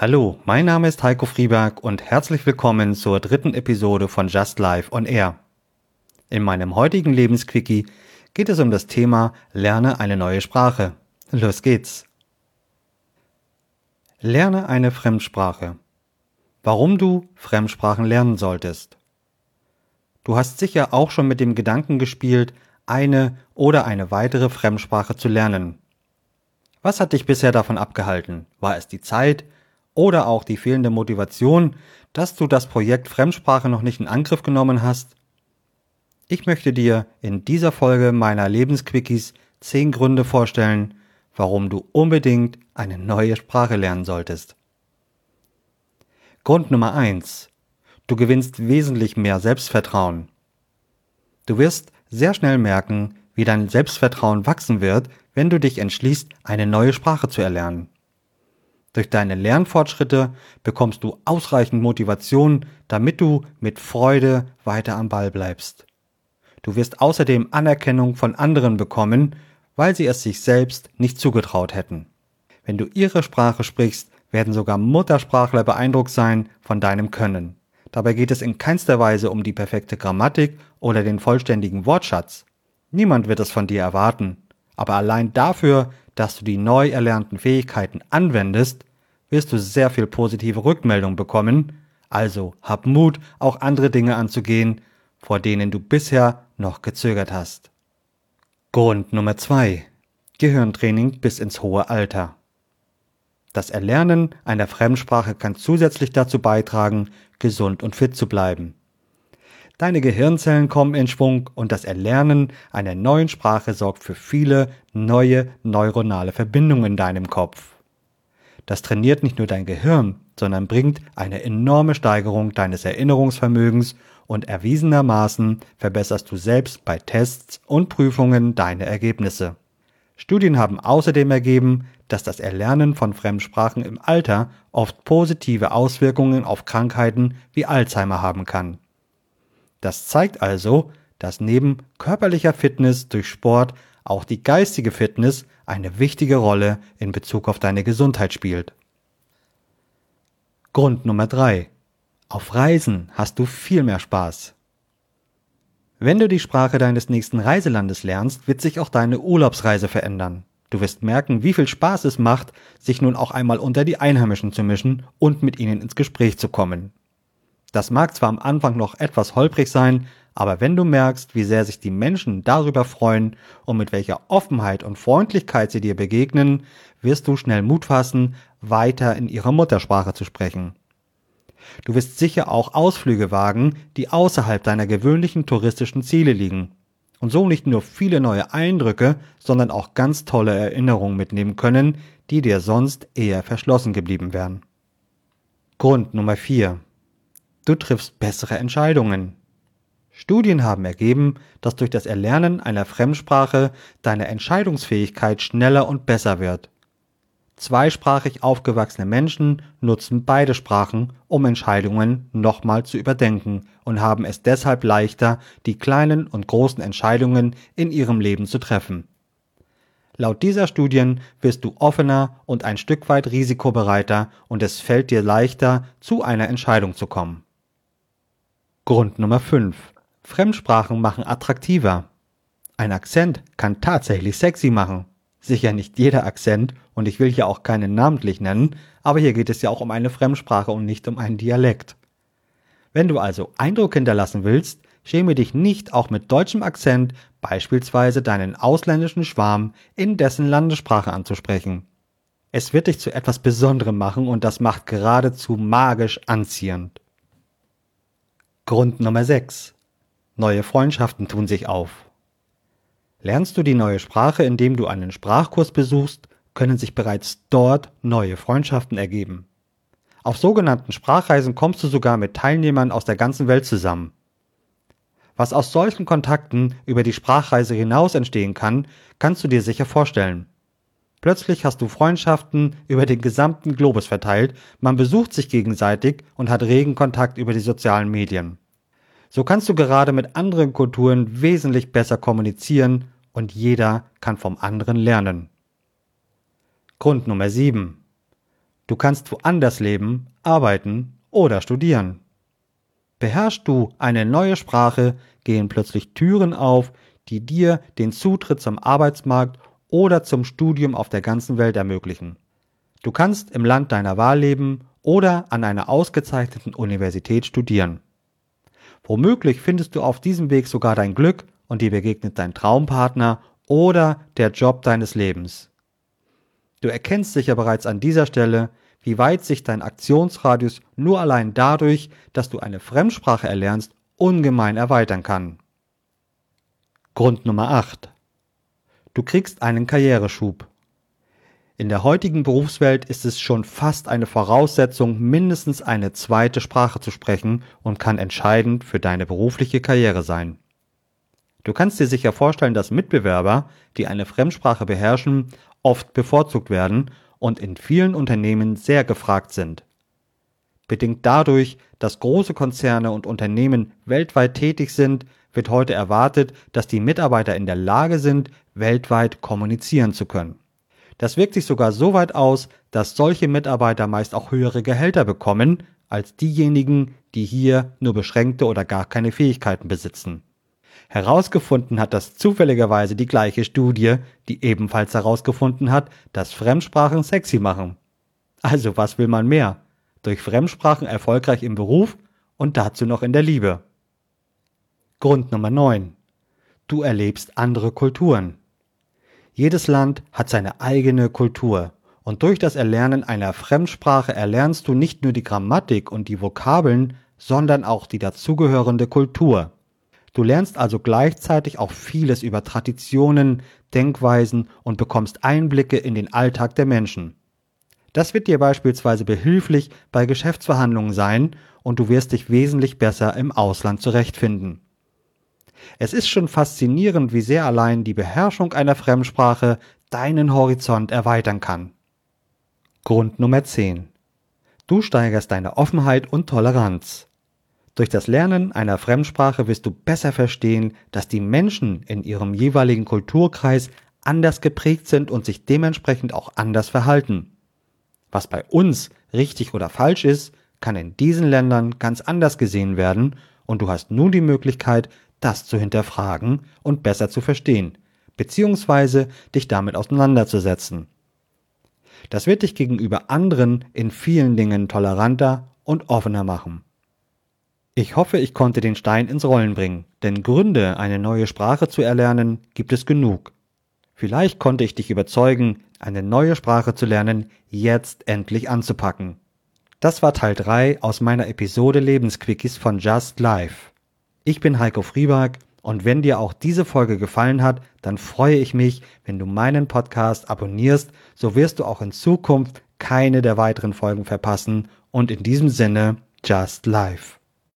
Hallo, mein Name ist Heiko Frieberg und herzlich willkommen zur dritten Episode von Just Life on Air. In meinem heutigen Lebensquickie geht es um das Thema Lerne eine neue Sprache. Los geht's. Lerne eine Fremdsprache. Warum du Fremdsprachen lernen solltest. Du hast sicher auch schon mit dem Gedanken gespielt, eine oder eine weitere Fremdsprache zu lernen. Was hat dich bisher davon abgehalten? War es die Zeit, oder auch die fehlende Motivation, dass du das Projekt Fremdsprache noch nicht in Angriff genommen hast? Ich möchte dir in dieser Folge meiner Lebensquickies zehn Gründe vorstellen, warum du unbedingt eine neue Sprache lernen solltest. Grund Nummer eins: Du gewinnst wesentlich mehr Selbstvertrauen. Du wirst sehr schnell merken, wie dein Selbstvertrauen wachsen wird, wenn du dich entschließt, eine neue Sprache zu erlernen. Durch deine Lernfortschritte bekommst du ausreichend Motivation, damit du mit Freude weiter am Ball bleibst. Du wirst außerdem Anerkennung von anderen bekommen, weil sie es sich selbst nicht zugetraut hätten. Wenn du ihre Sprache sprichst, werden sogar Muttersprachler beeindruckt sein von deinem Können. Dabei geht es in keinster Weise um die perfekte Grammatik oder den vollständigen Wortschatz. Niemand wird es von dir erwarten. Aber allein dafür, dass du die neu erlernten Fähigkeiten anwendest, wirst du sehr viel positive Rückmeldung bekommen, also hab Mut, auch andere Dinge anzugehen, vor denen du bisher noch gezögert hast. Grund Nummer zwei: Gehirntraining bis ins hohe Alter. Das Erlernen einer Fremdsprache kann zusätzlich dazu beitragen, gesund und fit zu bleiben. Deine Gehirnzellen kommen in Schwung und das Erlernen einer neuen Sprache sorgt für viele neue neuronale Verbindungen in deinem Kopf. Das trainiert nicht nur dein Gehirn, sondern bringt eine enorme Steigerung deines Erinnerungsvermögens und erwiesenermaßen verbesserst du selbst bei Tests und Prüfungen deine Ergebnisse. Studien haben außerdem ergeben, dass das Erlernen von Fremdsprachen im Alter oft positive Auswirkungen auf Krankheiten wie Alzheimer haben kann. Das zeigt also, dass neben körperlicher Fitness durch Sport auch die geistige Fitness eine wichtige Rolle in Bezug auf deine Gesundheit spielt. Grund Nummer drei: Auf Reisen hast du viel mehr Spaß. Wenn du die Sprache deines nächsten Reiselandes lernst, wird sich auch deine Urlaubsreise verändern. Du wirst merken, wie viel Spaß es macht, sich nun auch einmal unter die Einheimischen zu mischen und mit ihnen ins Gespräch zu kommen. Das mag zwar am Anfang noch etwas holprig sein, aber wenn du merkst, wie sehr sich die Menschen darüber freuen und mit welcher Offenheit und Freundlichkeit sie dir begegnen, wirst du schnell Mut fassen, weiter in ihrer Muttersprache zu sprechen. Du wirst sicher auch Ausflüge wagen, die außerhalb deiner gewöhnlichen touristischen Ziele liegen und so nicht nur viele neue Eindrücke, sondern auch ganz tolle Erinnerungen mitnehmen können, die dir sonst eher verschlossen geblieben wären. Grund Nummer 4. Du triffst bessere Entscheidungen. Studien haben ergeben, dass durch das Erlernen einer Fremdsprache deine Entscheidungsfähigkeit schneller und besser wird. Zweisprachig aufgewachsene Menschen nutzen beide Sprachen, um Entscheidungen nochmal zu überdenken und haben es deshalb leichter, die kleinen und großen Entscheidungen in ihrem Leben zu treffen. Laut dieser Studien wirst du offener und ein Stück weit risikobereiter und es fällt dir leichter, zu einer Entscheidung zu kommen. Grund Nummer 5. Fremdsprachen machen attraktiver. Ein Akzent kann tatsächlich sexy machen. Sicher nicht jeder Akzent, und ich will hier auch keinen namentlich nennen, aber hier geht es ja auch um eine Fremdsprache und nicht um einen Dialekt. Wenn du also Eindruck hinterlassen willst, schäme dich nicht auch mit deutschem Akzent beispielsweise deinen ausländischen Schwarm in dessen Landessprache anzusprechen. Es wird dich zu etwas Besonderem machen und das macht geradezu magisch anziehend. Grund Nummer 6. Neue Freundschaften tun sich auf. Lernst du die neue Sprache, indem du einen Sprachkurs besuchst, können sich bereits dort neue Freundschaften ergeben. Auf sogenannten Sprachreisen kommst du sogar mit Teilnehmern aus der ganzen Welt zusammen. Was aus solchen Kontakten über die Sprachreise hinaus entstehen kann, kannst du dir sicher vorstellen. Plötzlich hast du Freundschaften über den gesamten Globus verteilt, man besucht sich gegenseitig und hat regen Kontakt über die sozialen Medien. So kannst du gerade mit anderen Kulturen wesentlich besser kommunizieren und jeder kann vom anderen lernen. Grund Nummer 7. Du kannst woanders leben, arbeiten oder studieren. Beherrschst du eine neue Sprache, gehen plötzlich Türen auf, die dir den Zutritt zum Arbeitsmarkt oder zum Studium auf der ganzen Welt ermöglichen. Du kannst im Land deiner Wahl leben oder an einer ausgezeichneten Universität studieren. Womöglich findest du auf diesem Weg sogar dein Glück und dir begegnet dein Traumpartner oder der Job deines Lebens. Du erkennst sicher bereits an dieser Stelle, wie weit sich dein Aktionsradius nur allein dadurch, dass du eine Fremdsprache erlernst, ungemein erweitern kann. Grund Nummer 8. Du kriegst einen Karriereschub. In der heutigen Berufswelt ist es schon fast eine Voraussetzung, mindestens eine zweite Sprache zu sprechen und kann entscheidend für deine berufliche Karriere sein. Du kannst dir sicher vorstellen, dass Mitbewerber, die eine Fremdsprache beherrschen, oft bevorzugt werden und in vielen Unternehmen sehr gefragt sind. Bedingt dadurch, dass große Konzerne und Unternehmen weltweit tätig sind, wird heute erwartet, dass die Mitarbeiter in der Lage sind, weltweit kommunizieren zu können. Das wirkt sich sogar so weit aus, dass solche Mitarbeiter meist auch höhere Gehälter bekommen als diejenigen, die hier nur beschränkte oder gar keine Fähigkeiten besitzen. Herausgefunden hat das zufälligerweise die gleiche Studie, die ebenfalls herausgefunden hat, dass Fremdsprachen sexy machen. Also was will man mehr? Durch Fremdsprachen erfolgreich im Beruf und dazu noch in der Liebe. Grund Nummer 9. Du erlebst andere Kulturen. Jedes Land hat seine eigene Kultur. Und durch das Erlernen einer Fremdsprache erlernst du nicht nur die Grammatik und die Vokabeln, sondern auch die dazugehörende Kultur. Du lernst also gleichzeitig auch vieles über Traditionen, Denkweisen und bekommst Einblicke in den Alltag der Menschen. Das wird dir beispielsweise behilflich bei Geschäftsverhandlungen sein und du wirst dich wesentlich besser im Ausland zurechtfinden. Es ist schon faszinierend, wie sehr allein die Beherrschung einer Fremdsprache deinen Horizont erweitern kann. Grund Nummer 10. Du steigerst deine Offenheit und Toleranz. Durch das Lernen einer Fremdsprache wirst du besser verstehen, dass die Menschen in ihrem jeweiligen Kulturkreis anders geprägt sind und sich dementsprechend auch anders verhalten. Was bei uns richtig oder falsch ist, kann in diesen Ländern ganz anders gesehen werden und du hast nun die Möglichkeit, das zu hinterfragen und besser zu verstehen, beziehungsweise dich damit auseinanderzusetzen. Das wird dich gegenüber anderen in vielen Dingen toleranter und offener machen. Ich hoffe, ich konnte den Stein ins Rollen bringen, denn Gründe, eine neue Sprache zu erlernen, gibt es genug. Vielleicht konnte ich dich überzeugen, eine neue Sprache zu lernen, jetzt endlich anzupacken. Das war Teil 3 aus meiner Episode Lebensquickies von Just Life. Ich bin Heiko Frieberg und wenn dir auch diese Folge gefallen hat, dann freue ich mich, wenn du meinen Podcast abonnierst, so wirst du auch in Zukunft keine der weiteren Folgen verpassen und in diesem Sinne Just Life.